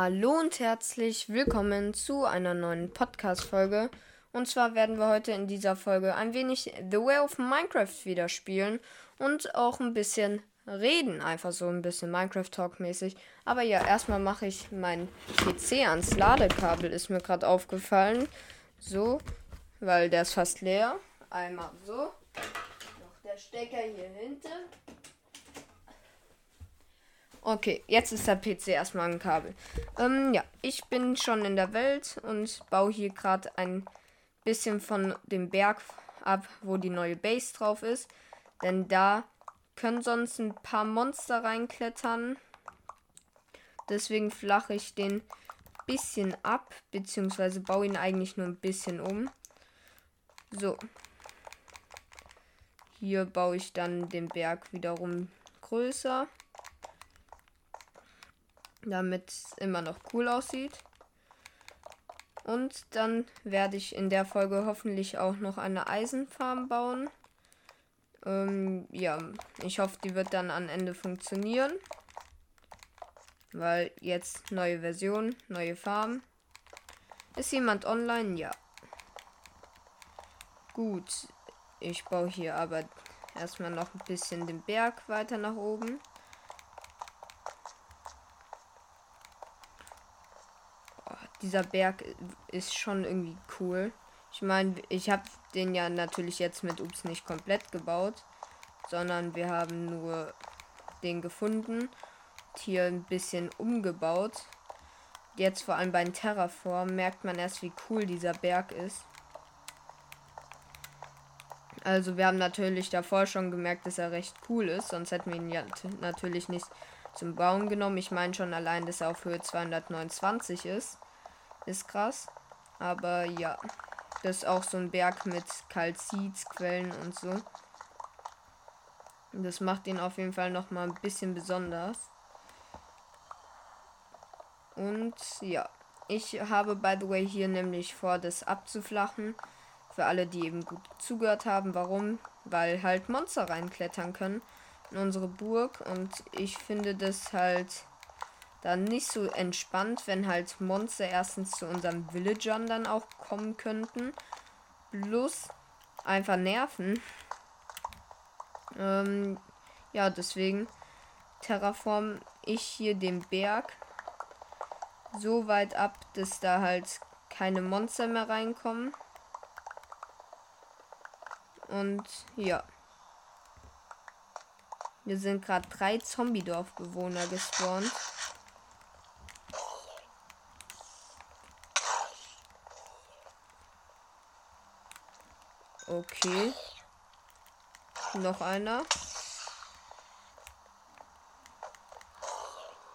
Hallo und herzlich willkommen zu einer neuen Podcast-Folge. Und zwar werden wir heute in dieser Folge ein wenig The Way of Minecraft wieder spielen und auch ein bisschen reden, einfach so ein bisschen Minecraft-Talk-mäßig. Aber ja, erstmal mache ich mein PC ans Ladekabel, ist mir gerade aufgefallen. So, weil der ist fast leer. Einmal so. Noch der Stecker hier hinten. Okay, jetzt ist der PC erstmal ein Kabel. Ähm, ja, ich bin schon in der Welt und baue hier gerade ein bisschen von dem Berg ab, wo die neue Base drauf ist. Denn da können sonst ein paar Monster reinklettern. Deswegen flache ich den bisschen ab, beziehungsweise baue ihn eigentlich nur ein bisschen um. So. Hier baue ich dann den Berg wiederum größer damit es immer noch cool aussieht. Und dann werde ich in der Folge hoffentlich auch noch eine Eisenfarm bauen. Ähm, ja, ich hoffe, die wird dann am Ende funktionieren. Weil jetzt neue Version, neue Farm. Ist jemand online? Ja. Gut, ich baue hier aber erstmal noch ein bisschen den Berg weiter nach oben. Dieser Berg ist schon irgendwie cool. Ich meine, ich habe den ja natürlich jetzt mit Ups nicht komplett gebaut, sondern wir haben nur den gefunden, hier ein bisschen umgebaut. Jetzt vor allem beim Terraform merkt man erst, wie cool dieser Berg ist. Also wir haben natürlich davor schon gemerkt, dass er recht cool ist, sonst hätten wir ihn ja natürlich nicht zum Bauen genommen. Ich meine schon allein, dass er auf Höhe 229 ist. Ist krass. Aber ja. Das ist auch so ein Berg mit Kalzitquellen und so. Das macht ihn auf jeden Fall noch mal ein bisschen besonders. Und ja, ich habe by the way hier nämlich vor, das abzuflachen. Für alle, die eben gut zugehört haben. Warum? Weil halt Monster reinklettern können in unsere Burg. Und ich finde das halt dann nicht so entspannt, wenn halt Monster erstens zu unseren Villagern dann auch kommen könnten. Plus einfach nerven. Ähm, ja, deswegen terraform ich hier den Berg so weit ab, dass da halt keine Monster mehr reinkommen. Und ja. Wir sind gerade drei Zombie-Dorfbewohner gespawnt. Okay. Noch einer.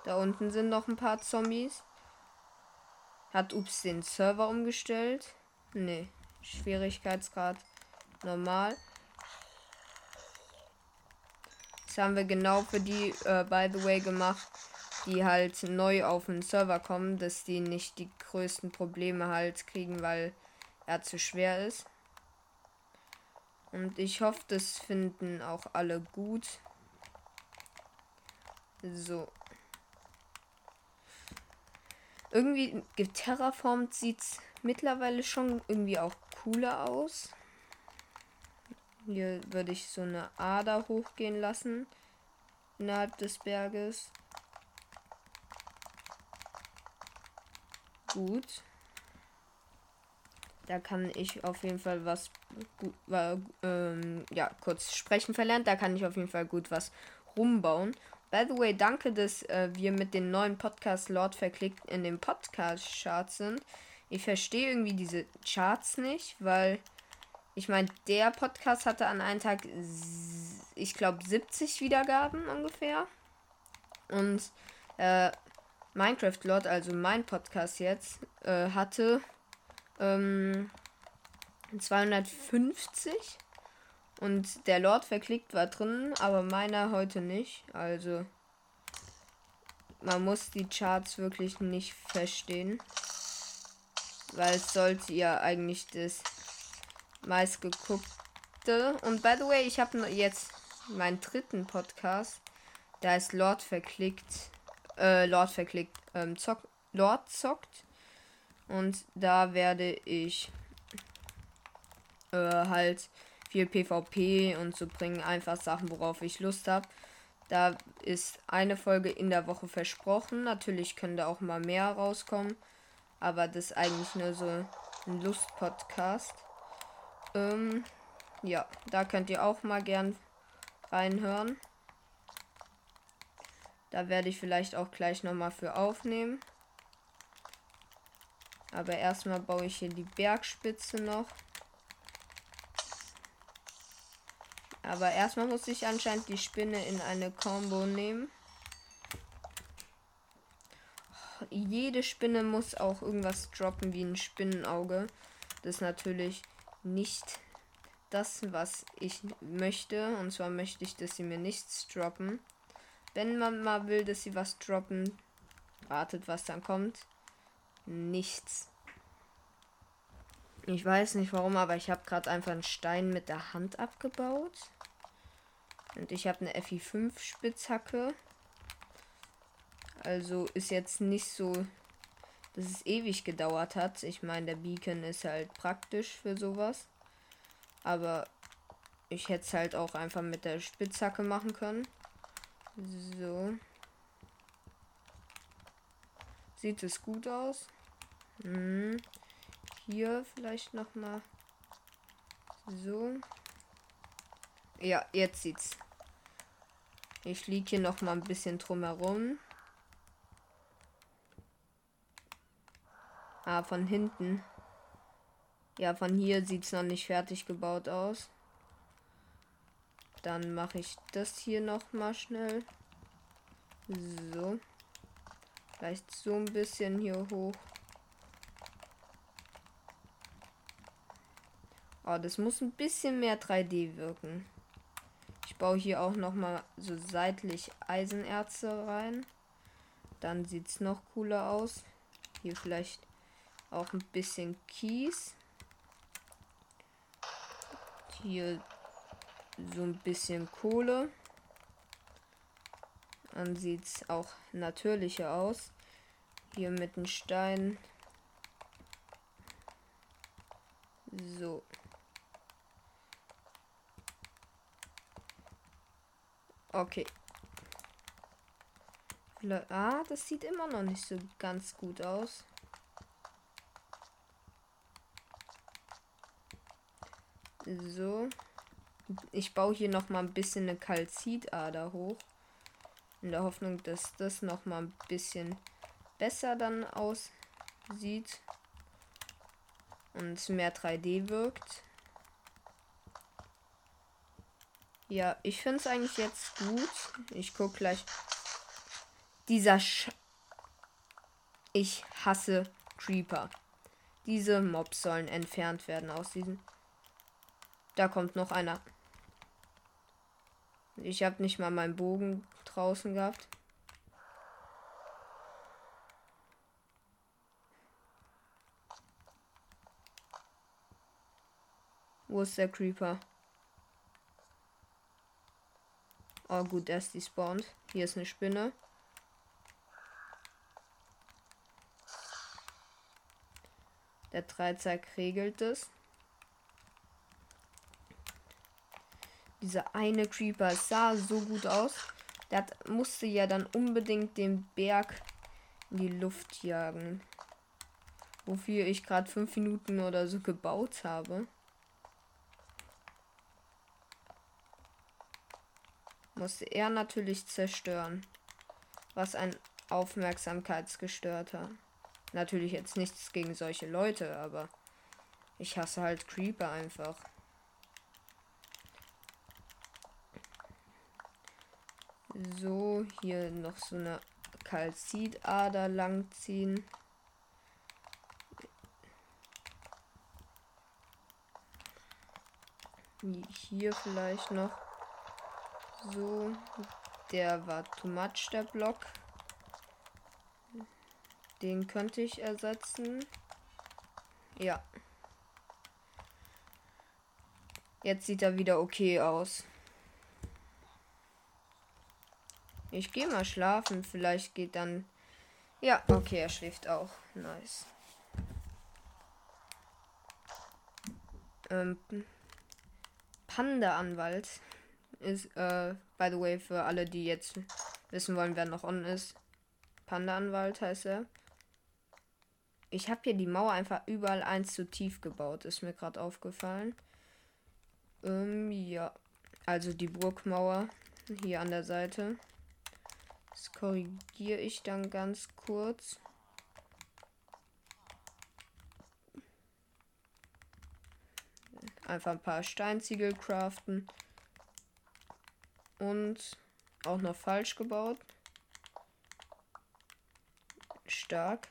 Da unten sind noch ein paar Zombies. Hat Ups den Server umgestellt? Nee. Schwierigkeitsgrad normal. Das haben wir genau für die, äh, by the way, gemacht, die halt neu auf den Server kommen, dass die nicht die größten Probleme halt kriegen, weil er zu schwer ist. Und ich hoffe, das finden auch alle gut. So. Irgendwie geterraformt sieht es mittlerweile schon irgendwie auch cooler aus. Hier würde ich so eine Ader hochgehen lassen. Innerhalb des Berges. Gut. Da kann ich auf jeden Fall was gut, äh, ähm, ja, kurz sprechen verlernt. Da kann ich auf jeden Fall gut was rumbauen. By the way, danke, dass äh, wir mit den neuen Podcast Lord verklickt in den Podcast-Charts sind. Ich verstehe irgendwie diese Charts nicht, weil ich meine, der Podcast hatte an einem Tag, ich glaube, 70 Wiedergaben ungefähr. Und äh, Minecraft Lord, also mein Podcast jetzt, äh, hatte ähm, 250. Und der Lord verklickt war drin, aber meiner heute nicht. Also man muss die Charts wirklich nicht verstehen. Weil es sollte ja eigentlich das meistgeguckte. Und by the way, ich habe jetzt meinen dritten Podcast. Da ist Lord verklickt. Äh, Lord verklickt. Ähm, Zock Lord zockt. Und da werde ich äh, halt viel PvP und so bringen einfach Sachen, worauf ich Lust habe. Da ist eine Folge in der Woche versprochen. Natürlich können da auch mal mehr rauskommen. Aber das ist eigentlich nur so ein Lust-Podcast. Ähm, ja, da könnt ihr auch mal gern reinhören. Da werde ich vielleicht auch gleich nochmal für aufnehmen. Aber erstmal baue ich hier die Bergspitze noch. Aber erstmal muss ich anscheinend die Spinne in eine Combo nehmen. Jede Spinne muss auch irgendwas droppen wie ein Spinnenauge. Das ist natürlich nicht das, was ich möchte. Und zwar möchte ich, dass sie mir nichts droppen. Wenn man mal will, dass sie was droppen, wartet, was dann kommt. Nichts. Ich weiß nicht warum, aber ich habe gerade einfach einen Stein mit der Hand abgebaut. Und ich habe eine FI5 Spitzhacke. Also ist jetzt nicht so, dass es ewig gedauert hat. Ich meine, der Beacon ist halt praktisch für sowas. Aber ich hätte es halt auch einfach mit der Spitzhacke machen können. So. Sieht es gut aus? Hm. Hier vielleicht noch mal so. Ja, jetzt sieht's. Ich liege hier noch mal ein bisschen drumherum. Ah, von hinten. Ja, von hier sieht es noch nicht fertig gebaut aus. Dann mache ich das hier noch mal schnell. So. Vielleicht so ein bisschen hier hoch. Oh, das muss ein bisschen mehr 3D wirken. Ich baue hier auch noch mal so seitlich Eisenerze rein. Dann sieht es noch cooler aus. Hier vielleicht auch ein bisschen Kies. Hier so ein bisschen Kohle. Dann sieht es auch natürlicher aus. Hier mit den Steinen. So. Okay. Ah, das sieht immer noch nicht so ganz gut aus. So. Ich baue hier noch mal ein bisschen eine Kalzidader hoch. In der Hoffnung, dass das noch mal ein bisschen besser dann aussieht. Und mehr 3D wirkt. Ja, ich finde es eigentlich jetzt gut. Ich gucke gleich. Dieser Sch Ich hasse Creeper. Diese Mobs sollen entfernt werden aus diesen. Da kommt noch einer. Ich habe nicht mal meinen Bogen draußen gehabt. Wo ist der Creeper? Oh gut, der ist despawned. Hier ist eine Spinne. Der Dreizack regelt es. Dieser eine Creeper sah so gut aus. Der hat, musste ja dann unbedingt den Berg in die Luft jagen. Wofür ich gerade fünf Minuten oder so gebaut habe. Musste er natürlich zerstören. Was ein Aufmerksamkeitsgestörter. Natürlich jetzt nichts gegen solche Leute, aber ich hasse halt Creeper einfach. So, hier noch so eine Kalzidader langziehen. Hier vielleicht noch so. Der war too much, der Block. Den könnte ich ersetzen. Ja. Jetzt sieht er wieder okay aus. Ich gehe mal schlafen. Vielleicht geht dann Ja, okay, er schläft auch. Nice. Ähm, Panda-Anwalt ist, äh, by the way, für alle, die jetzt wissen wollen, wer noch on ist. Panda-Anwalt heißt er. Ich habe hier die Mauer einfach überall eins zu tief gebaut, ist mir gerade aufgefallen. Ähm, ja. Also die Burgmauer hier an der Seite. Das korrigiere ich dann ganz kurz. Einfach ein paar Steinziegel craften. Und auch noch falsch gebaut. Stark.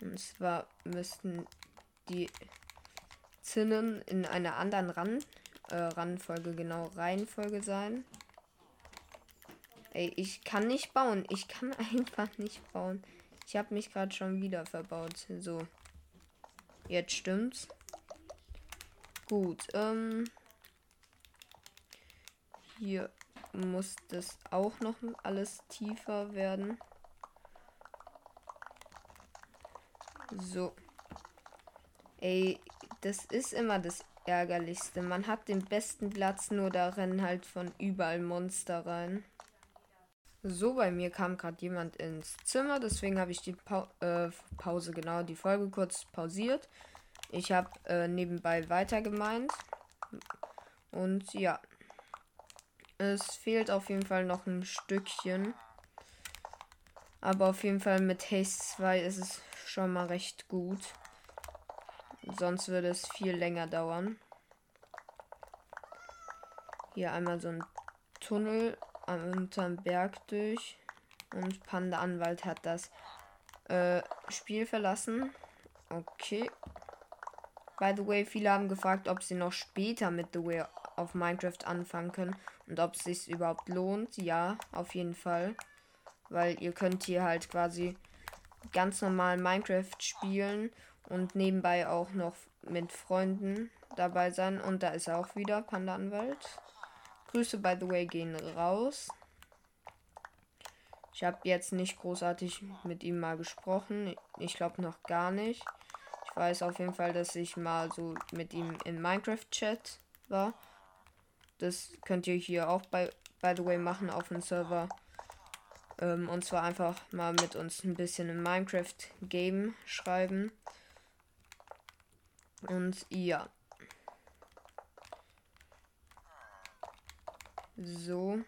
Und zwar müssten die Zinnen in einer anderen Ran äh, Randfolge, genau Reihenfolge sein. Ey, ich kann nicht bauen. Ich kann einfach nicht bauen. Ich habe mich gerade schon wieder verbaut. So. Jetzt stimmt's. Gut. Ähm. Hier muss das auch noch alles tiefer werden. So. Ey, das ist immer das Ärgerlichste. Man hat den besten Platz, nur da rennen halt von überall Monster rein. So, bei mir kam gerade jemand ins Zimmer, deswegen habe ich die pa äh, Pause, genau, die Folge kurz pausiert. Ich habe äh, nebenbei weiter gemeint. Und ja. Es fehlt auf jeden Fall noch ein Stückchen. Aber auf jeden Fall mit Haste 2 ist es schon mal recht gut. Sonst würde es viel länger dauern. Hier einmal so ein Tunnel unterm Berg durch. Und Panda Anwalt hat das äh, Spiel verlassen. Okay. By the way, viele haben gefragt, ob sie noch später mit The Way auf Minecraft anfangen können und ob es sich überhaupt lohnt. Ja, auf jeden Fall. Weil ihr könnt hier halt quasi ganz normal Minecraft spielen und nebenbei auch noch mit Freunden dabei sein. Und da ist er auch wieder, Panda Anwalt. Grüße, by the way, gehen raus. Ich habe jetzt nicht großartig mit ihm mal gesprochen. Ich glaube noch gar nicht. Ich weiß auf jeden Fall, dass ich mal so mit ihm in Minecraft-Chat war. Das könnt ihr hier auch bei, by the way machen auf dem Server. Ähm, und zwar einfach mal mit uns ein bisschen in Minecraft-Game schreiben. Und ja. So.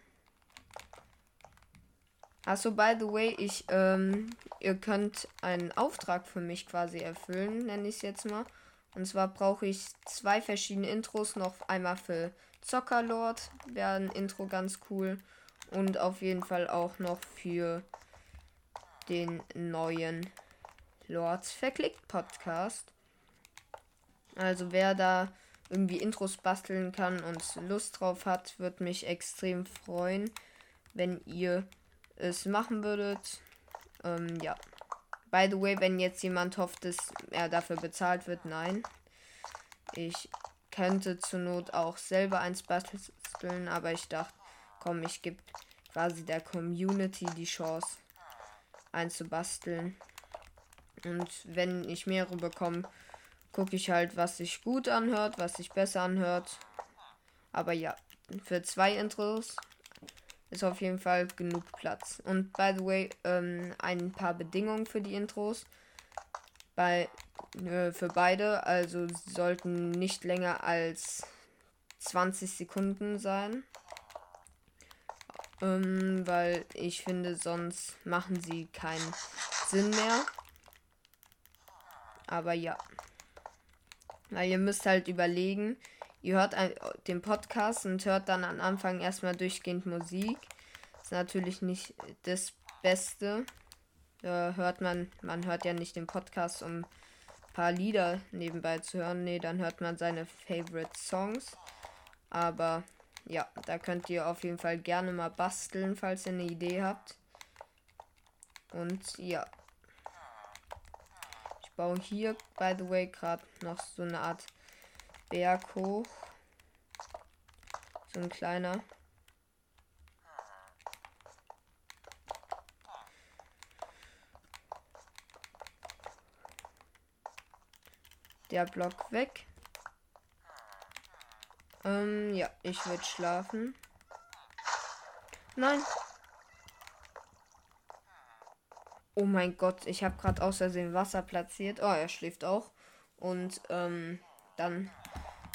Achso, by the way, ich, ähm, ihr könnt einen Auftrag für mich quasi erfüllen, nenne ich es jetzt mal. Und zwar brauche ich zwei verschiedene Intros, noch einmal für Zockerlord, wäre ein Intro ganz cool. Und auf jeden Fall auch noch für den neuen Lords Verklickt Podcast. Also wer da irgendwie Intros basteln kann und Lust drauf hat, würde mich extrem freuen, wenn ihr es machen würdet. Ähm, ja. By the way, wenn jetzt jemand hofft, dass er dafür bezahlt wird, nein. Ich könnte zur Not auch selber eins basteln, aber ich dachte, komm, ich gebe quasi der Community die Chance, eins zu basteln. Und wenn ich mehrere bekomme, gucke ich halt, was sich gut anhört, was sich besser anhört. Aber ja, für zwei Intros ist auf jeden Fall genug Platz. Und by the way, ähm, ein paar Bedingungen für die Intros. Bei, äh, für beide, also sollten nicht länger als 20 Sekunden sein. Ähm, weil ich finde, sonst machen sie keinen Sinn mehr. Aber ja. Weil ihr müsst halt überlegen, ihr hört den Podcast und hört dann am Anfang erstmal durchgehend Musik. Ist natürlich nicht das Beste. Da hört man, man hört ja nicht den Podcast, um ein paar Lieder nebenbei zu hören. Nee, dann hört man seine Favorite Songs. Aber ja, da könnt ihr auf jeden Fall gerne mal basteln, falls ihr eine Idee habt. Und ja baue hier, by the way, gerade noch so eine Art Berg hoch. So ein kleiner. Der Block weg. Ähm, ja, ich würde schlafen. Nein, Oh mein Gott, ich habe gerade aus Versehen Wasser platziert. Oh, er schläft auch. Und ähm, dann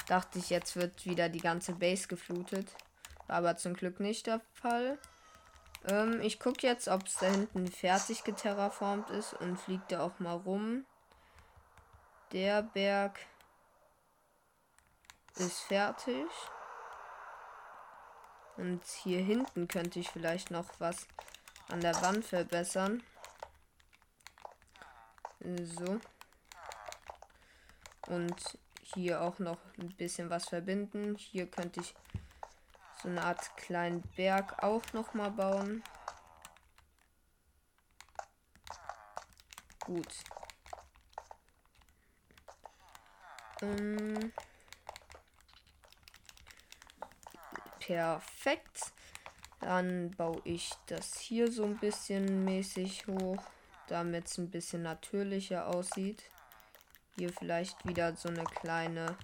dachte ich, jetzt wird wieder die ganze Base geflutet. War aber zum Glück nicht der Fall. Ähm, ich gucke jetzt, ob es da hinten fertig geterraformt ist und fliegt da auch mal rum. Der Berg ist fertig. Und hier hinten könnte ich vielleicht noch was an der Wand verbessern. So. Und hier auch noch ein bisschen was verbinden. Hier könnte ich so eine Art kleinen Berg auch noch mal bauen. Gut. Ähm perfekt. Dann baue ich das hier so ein bisschen mäßig hoch, damit es ein bisschen natürlicher aussieht. Hier vielleicht wieder so eine kleine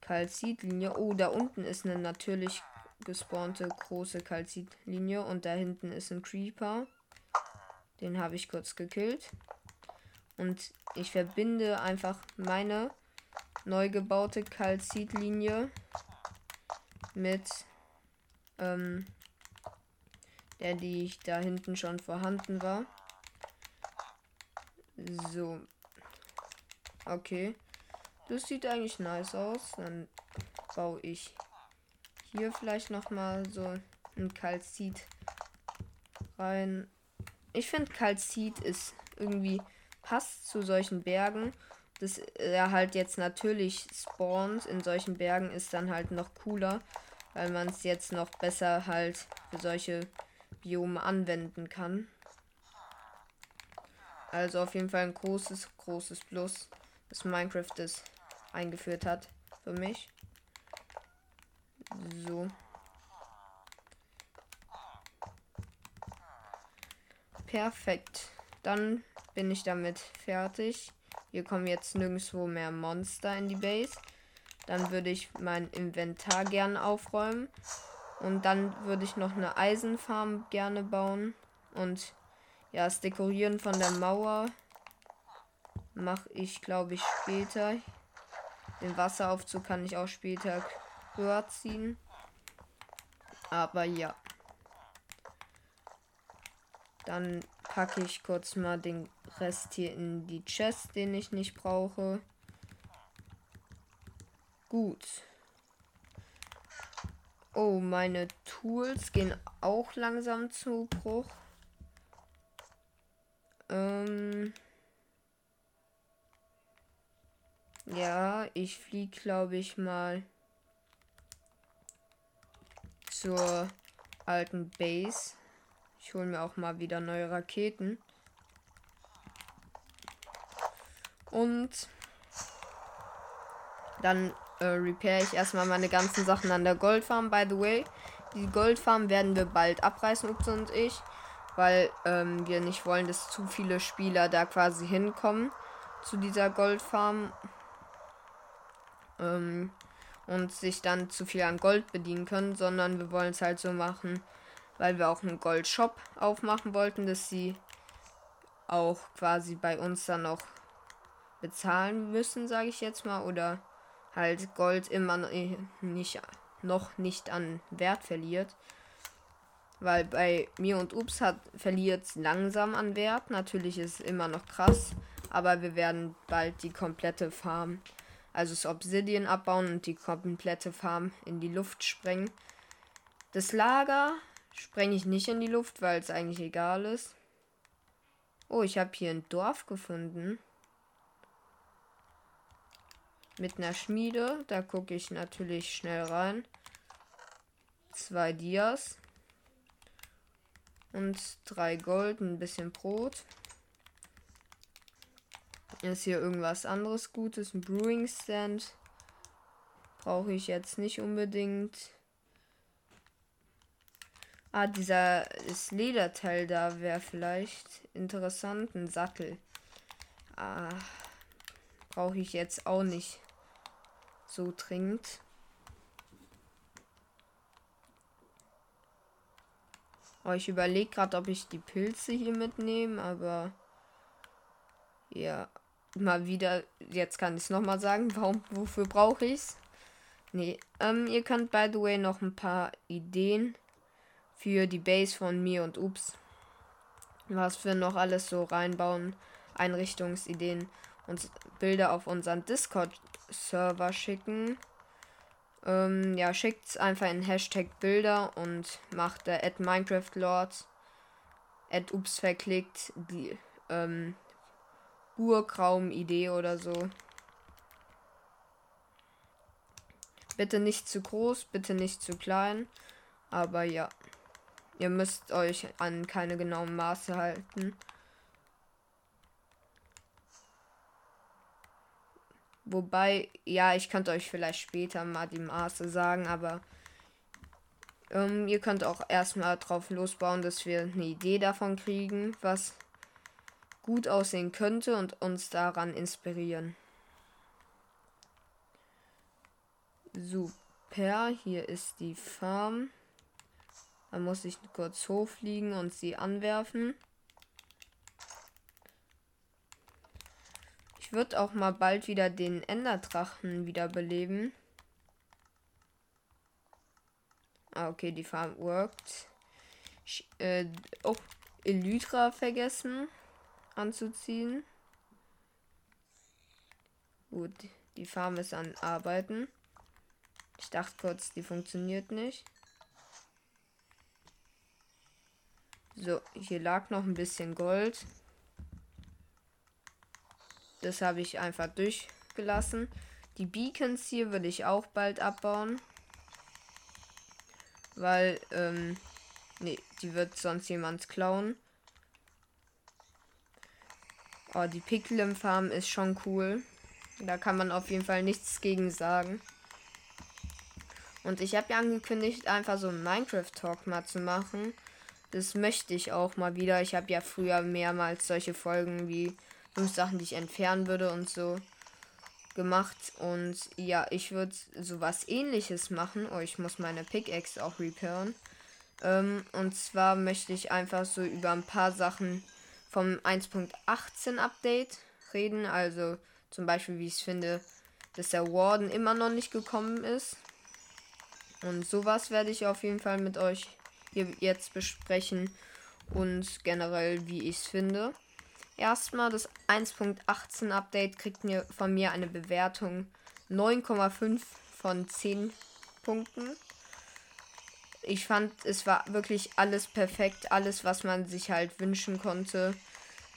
Kalzitlinie. Oh, da unten ist eine natürlich gespawnte große Kalzitlinie und da hinten ist ein Creeper. Den habe ich kurz gekillt. Und ich verbinde einfach meine neu gebaute Kalzitlinie mit ähm, der, die ich da hinten schon vorhanden war. So. Okay. Das sieht eigentlich nice aus. Dann baue ich hier vielleicht noch mal so ein Kalzit rein. Ich finde Kalzit ist irgendwie passt zu solchen Bergen. Dass er halt jetzt natürlich spawnt in solchen Bergen ist dann halt noch cooler, weil man es jetzt noch besser halt für solche Biome anwenden kann. Also auf jeden Fall ein großes, großes Plus, dass Minecraft das eingeführt hat für mich. So. Perfekt. Dann bin ich damit fertig. Hier kommen jetzt nirgendwo mehr Monster in die Base. Dann würde ich mein Inventar gerne aufräumen. Und dann würde ich noch eine Eisenfarm gerne bauen. Und ja, das Dekorieren von der Mauer mache ich, glaube ich, später. Den Wasseraufzug kann ich auch später höher ziehen. Aber ja. Dann packe ich kurz mal den Rest hier in die Chest, den ich nicht brauche. Gut. Oh, meine Tools gehen auch langsam zu Bruch. Ähm. Ja, ich fliege, glaube ich, mal zur alten Base. Ich hole mir auch mal wieder neue Raketen. Und dann äh, repair ich erstmal meine ganzen Sachen an der Goldfarm, by the way. Die Goldfarm werden wir bald abreißen, Ups und ich. Weil ähm, wir nicht wollen, dass zu viele Spieler da quasi hinkommen zu dieser Goldfarm ähm, und sich dann zu viel an Gold bedienen können, sondern wir wollen es halt so machen, weil wir auch einen Gold-Shop aufmachen wollten, dass sie auch quasi bei uns dann noch bezahlen müssen, sage ich jetzt mal, oder halt Gold immer nicht, noch nicht an Wert verliert. Weil bei mir und Ups hat verliert langsam an Wert. Natürlich ist es immer noch krass, aber wir werden bald die komplette Farm also das Obsidian abbauen und die komplette Farm in die Luft sprengen. Das Lager sprenge ich nicht in die Luft, weil es eigentlich egal ist. Oh, ich habe hier ein Dorf gefunden. Mit einer Schmiede. Da gucke ich natürlich schnell rein. Zwei Dias. Und drei Gold, ein bisschen Brot. Ist hier irgendwas anderes Gutes? Ein Brewing Stand. Brauche ich jetzt nicht unbedingt. Ah, dieser das Lederteil da wäre vielleicht interessant. Ein Sattel. Ah, brauche ich jetzt auch nicht so dringend. Oh, ich überlege gerade, ob ich die Pilze hier mitnehme, aber ja, mal wieder, jetzt kann ich es nochmal sagen, warum, wofür brauche ich es? Nee, ähm, ihr könnt by the way noch ein paar Ideen für die Base von mir und Ups, was wir noch alles so reinbauen, Einrichtungsideen und Bilder auf unseren Discord-Server schicken. Ähm, ja, schickt's einfach in Hashtag Bilder und macht der at Minecraft Lords at Ups verklickt die ähm, Urkraum-Idee oder so. Bitte nicht zu groß, bitte nicht zu klein. Aber ja. Ihr müsst euch an keine genauen Maße halten. Wobei, ja, ich könnte euch vielleicht später mal die Maße sagen, aber ähm, ihr könnt auch erstmal drauf losbauen, dass wir eine Idee davon kriegen, was gut aussehen könnte und uns daran inspirieren. Super, hier ist die Farm. Da muss ich kurz hochfliegen und sie anwerfen. Ich würde auch mal bald wieder den Enderdrachen wiederbeleben. Ah, okay, die Farm worked. Ich, äh, auch Elytra vergessen anzuziehen. Gut, die Farm ist an Arbeiten. Ich dachte kurz, die funktioniert nicht. So, hier lag noch ein bisschen Gold. Das habe ich einfach durchgelassen. Die Beacons hier würde ich auch bald abbauen. Weil, ähm, nee, die wird sonst jemand klauen. Oh, die Picklim Farm ist schon cool. Da kann man auf jeden Fall nichts gegen sagen. Und ich habe ja angekündigt, einfach so einen Minecraft-Talk mal zu machen. Das möchte ich auch mal wieder. Ich habe ja früher mehrmals solche Folgen wie fünf Sachen, die ich entfernen würde und so gemacht. Und ja, ich würde sowas ähnliches machen. Oh, ich muss meine Pickaxe auch repairen. Ähm, und zwar möchte ich einfach so über ein paar Sachen vom 1.18 Update reden. Also zum Beispiel, wie ich finde, dass der Warden immer noch nicht gekommen ist. Und sowas werde ich auf jeden Fall mit euch hier jetzt besprechen und generell, wie ich es finde. Erstmal das 1.18 Update kriegt mir von mir eine Bewertung 9,5 von 10 Punkten. Ich fand, es war wirklich alles perfekt, alles, was man sich halt wünschen konnte.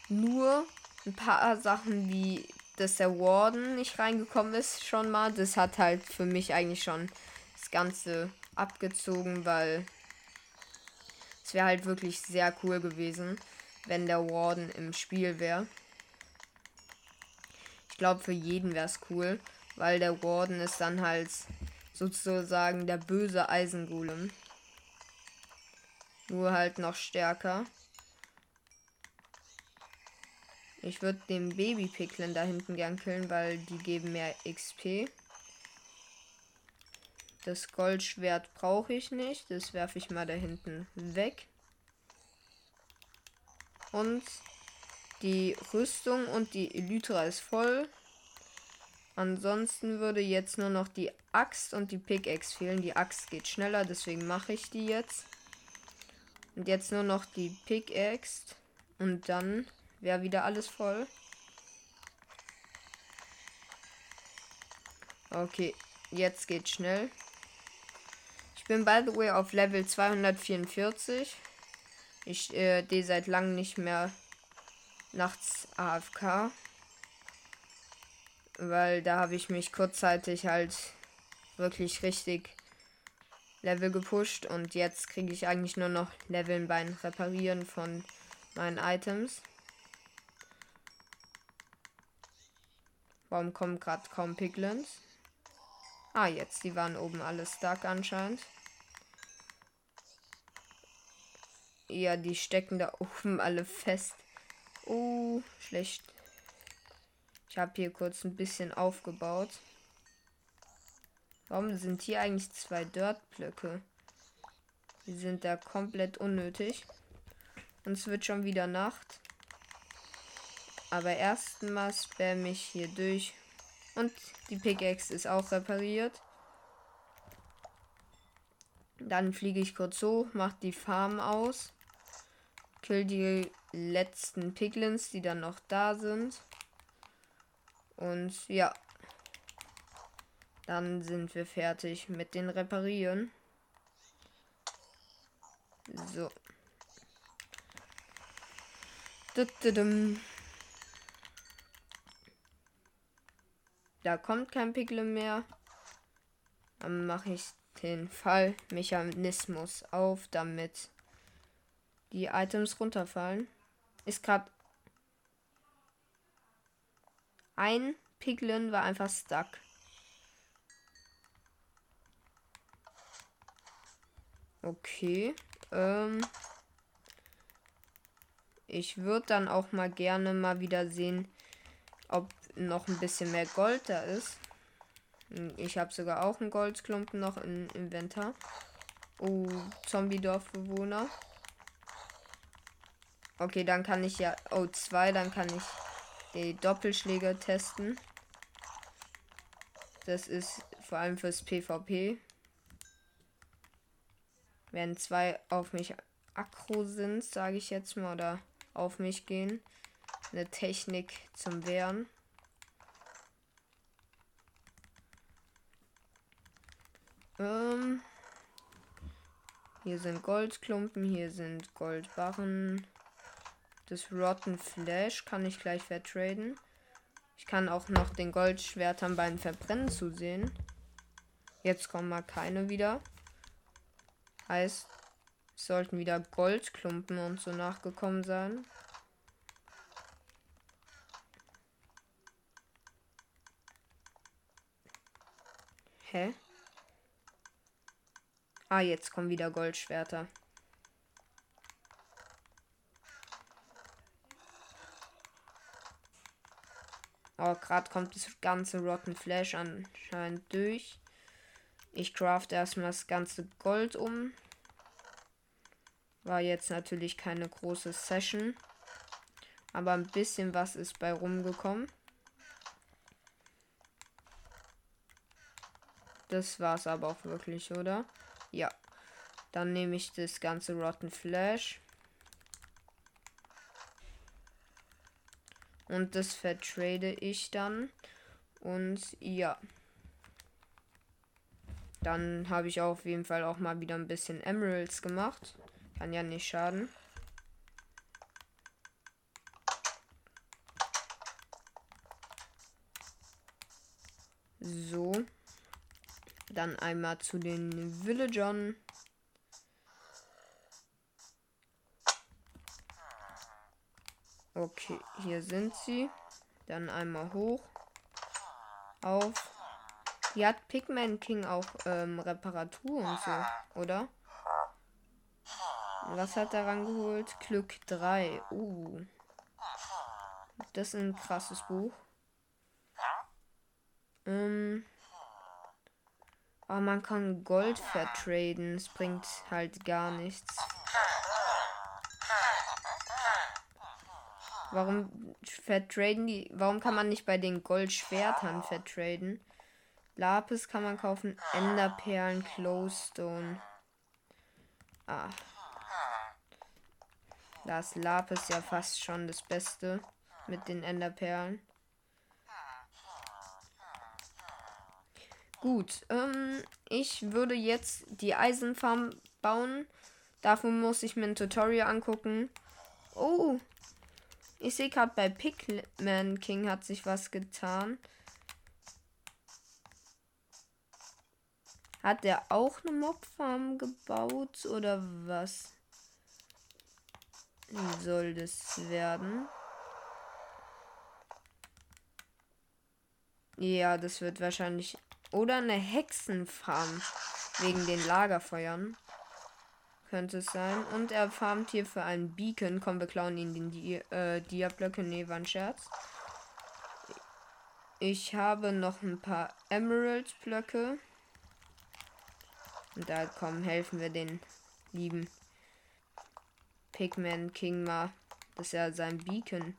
Nur ein paar Sachen wie, dass der Warden nicht reingekommen ist, schon mal. Das hat halt für mich eigentlich schon Ganze abgezogen, weil es wäre halt wirklich sehr cool gewesen, wenn der Warden im Spiel wäre. Ich glaube, für jeden wäre es cool, weil der Warden ist dann halt sozusagen der böse Eisengolem. Nur halt noch stärker. Ich würde den Baby Picklin da hinten gern killen, weil die geben mehr XP. Das Goldschwert brauche ich nicht. Das werfe ich mal da hinten weg. Und die Rüstung und die Elytra ist voll. Ansonsten würde jetzt nur noch die Axt und die Pickaxe fehlen. Die Axt geht schneller, deswegen mache ich die jetzt. Und jetzt nur noch die Pickaxe. Und dann wäre wieder alles voll. Okay, jetzt geht schnell bin by the way auf Level 244. Ich äh, die seit langem nicht mehr nachts AFK. Weil da habe ich mich kurzzeitig halt wirklich richtig Level gepusht und jetzt kriege ich eigentlich nur noch Leveln beim Reparieren von meinen Items. Warum kommen gerade kaum Piglins? Ah, jetzt, die waren oben alle stark anscheinend. Ja, die stecken da oben alle fest. Oh, schlecht. Ich habe hier kurz ein bisschen aufgebaut. Warum sind hier eigentlich zwei Dirt-Blöcke? Die sind da komplett unnötig. Und es wird schon wieder Nacht. Aber erstmal spam ich hier durch. Und die Pickaxe ist auch repariert. Dann fliege ich kurz hoch, mache die Farm aus. Kill die letzten Piglins, die dann noch da sind. Und ja. Dann sind wir fertig mit den Reparieren. So. Da kommt kein Piglin mehr. Dann mache ich den Fallmechanismus auf, damit die Items runterfallen. Ist gerade ein Piglin war einfach stuck. Okay. Ähm, ich würde dann auch mal gerne mal wieder sehen, ob noch ein bisschen mehr Gold da ist. Ich habe sogar auch einen Goldklumpen noch im Inventar. Oh, Zombie-Dorfbewohner. Okay, dann kann ich ja. Oh, zwei, dann kann ich die Doppelschläge testen. Das ist vor allem fürs PvP. Wenn zwei auf mich aggro sind, sage ich jetzt mal, oder auf mich gehen. Eine Technik zum Wehren. Ähm, hier sind Goldklumpen, hier sind Goldbarren. Das Rotten Flash kann ich gleich vertraden. Ich kann auch noch den Goldschwertern beim Verbrennen zusehen. Jetzt kommen mal keine wieder. Heißt, es sollten wieder Goldklumpen und so nachgekommen sein. Hä? Ah, jetzt kommen wieder Goldschwerter. Oh, gerade kommt das ganze Rotten Flash anscheinend durch. Ich craft erstmal das ganze Gold um. War jetzt natürlich keine große Session. Aber ein bisschen was ist bei rumgekommen. Das war's aber auch wirklich, oder? Ja. Dann nehme ich das ganze Rotten Flash. Und das vertrade ich dann. Und ja. Dann habe ich auf jeden Fall auch mal wieder ein bisschen Emeralds gemacht. Kann ja nicht schaden. So. Dann einmal zu den Villagern. Okay, hier sind sie. Dann einmal hoch. Auf. Hier hat Pigman King auch ähm, Reparatur und so, oder? Was hat er rangeholt? Glück 3. Uh. Das ist ein krasses Buch. Ähm. Aber man kann Gold vertraden. Es bringt halt gar nichts. Warum vertraden die? Warum kann man nicht bei den Goldschwertern vertraden? Lapis kann man kaufen. Enderperlen, Glowstone. Ah. Das Lapis ja fast schon das Beste mit den Enderperlen. Gut, ähm, ich würde jetzt die Eisenfarm bauen. Dafür muss ich mir ein Tutorial angucken. Oh, ich sehe gerade bei Pigman King hat sich was getan. Hat der auch eine Mobfarm gebaut oder was? Wie soll das werden? Ja, das wird wahrscheinlich oder eine Hexenfarm. Wegen den Lagerfeuern. Könnte es sein. Und er farmt hier für einen Beacon. Komm, wir klauen ihn den Di äh, Dia-Blöcke. Nee, war ein Scherz. ich habe noch ein paar Emerald-Blöcke. Und da kommen, helfen wir den lieben Pigman King mal, dass er sein Beacon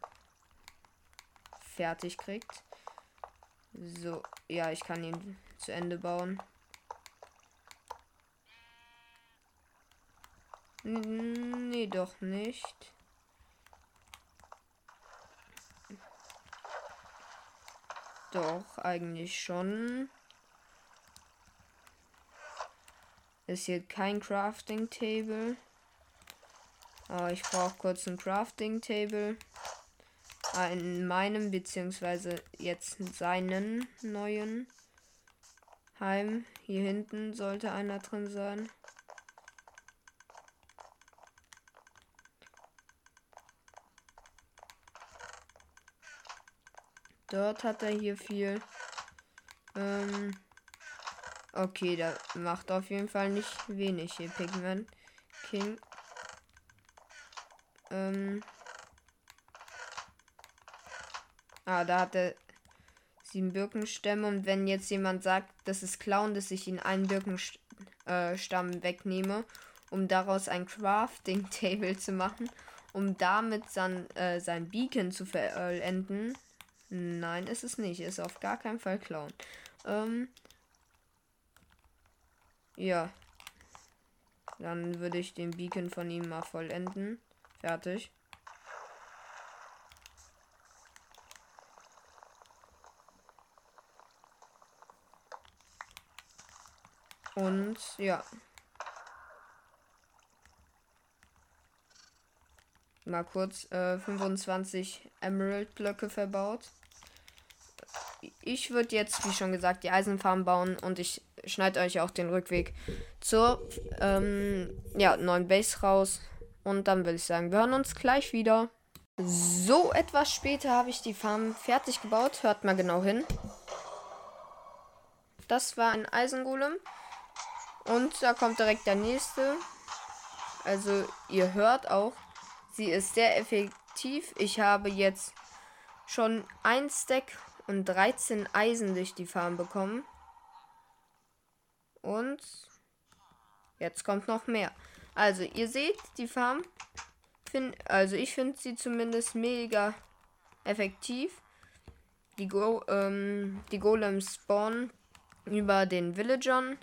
fertig kriegt. So, ja, ich kann ihn zu Ende bauen. Nee, doch nicht. Doch, eigentlich schon. Ist hier kein Crafting Table. Aber ich brauche kurz ein Crafting Table. Ah, in meinem, beziehungsweise jetzt seinen neuen Heim. Hier hinten sollte einer drin sein. Dort hat er hier viel. Ähm, okay, da macht auf jeden Fall nicht wenig hier Pigment King. Ähm, ah, da hat er sieben Birkenstämme und wenn jetzt jemand sagt, das ist Clown, dass ich ihn einen Birkenstamm äh, wegnehme, um daraus ein Crafting Table zu machen, um damit dann äh, sein Beacon zu vollenden, Nein, ist es nicht. Ist auf gar keinen Fall klauen. Ähm, ja. Dann würde ich den Beacon von ihm mal vollenden. Fertig. Und ja. Mal kurz äh, 25 Emerald Blöcke verbaut ich würde jetzt, wie schon gesagt, die Eisenfarm bauen und ich schneide euch auch den Rückweg zur ähm, ja, neuen Base raus. Und dann würde ich sagen, wir hören uns gleich wieder. So etwas später habe ich die Farm fertig gebaut. Hört mal genau hin. Das war ein Eisengolem. Und da kommt direkt der nächste. Also ihr hört auch, sie ist sehr effektiv. Ich habe jetzt schon ein Stack und 13 Eisen durch die Farm bekommen. Und jetzt kommt noch mehr. Also, ihr seht, die Farm, find, also ich finde sie zumindest mega effektiv. Die, Go, ähm, die Golems spawnen über den Villagern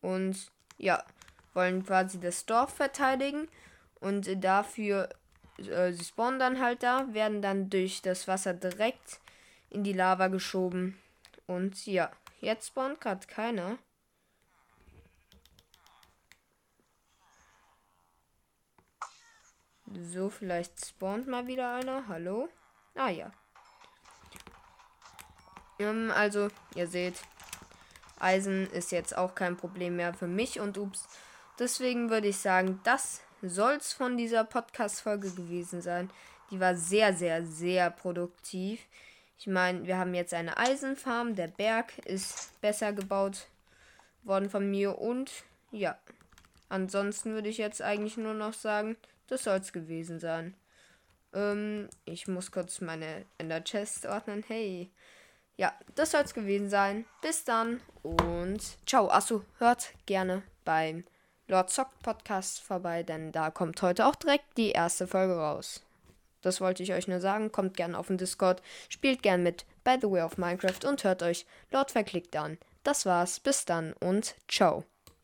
und ja, wollen quasi das Dorf verteidigen und dafür, äh, sie spawnen dann halt da, werden dann durch das Wasser direkt in die Lava geschoben. Und ja, jetzt spawnt gerade keiner. So, vielleicht spawnt mal wieder einer. Hallo? Ah ja. Ähm, also, ihr seht, Eisen ist jetzt auch kein Problem mehr für mich und ups. Deswegen würde ich sagen, das soll's von dieser Podcast-Folge gewesen sein. Die war sehr, sehr, sehr produktiv. Ich meine, wir haben jetzt eine Eisenfarm. Der Berg ist besser gebaut worden von mir. Und ja, ansonsten würde ich jetzt eigentlich nur noch sagen, das soll es gewesen sein. Ähm, ich muss kurz meine Ender Chest ordnen. Hey. Ja, das soll es gewesen sein. Bis dann und ciao. Achso, hört gerne beim Lord Sock Podcast vorbei, denn da kommt heute auch direkt die erste Folge raus. Das wollte ich euch nur sagen. Kommt gern auf den Discord, spielt gern mit By the Way of Minecraft und hört euch Lord Verklickt an. Das war's, bis dann und ciao.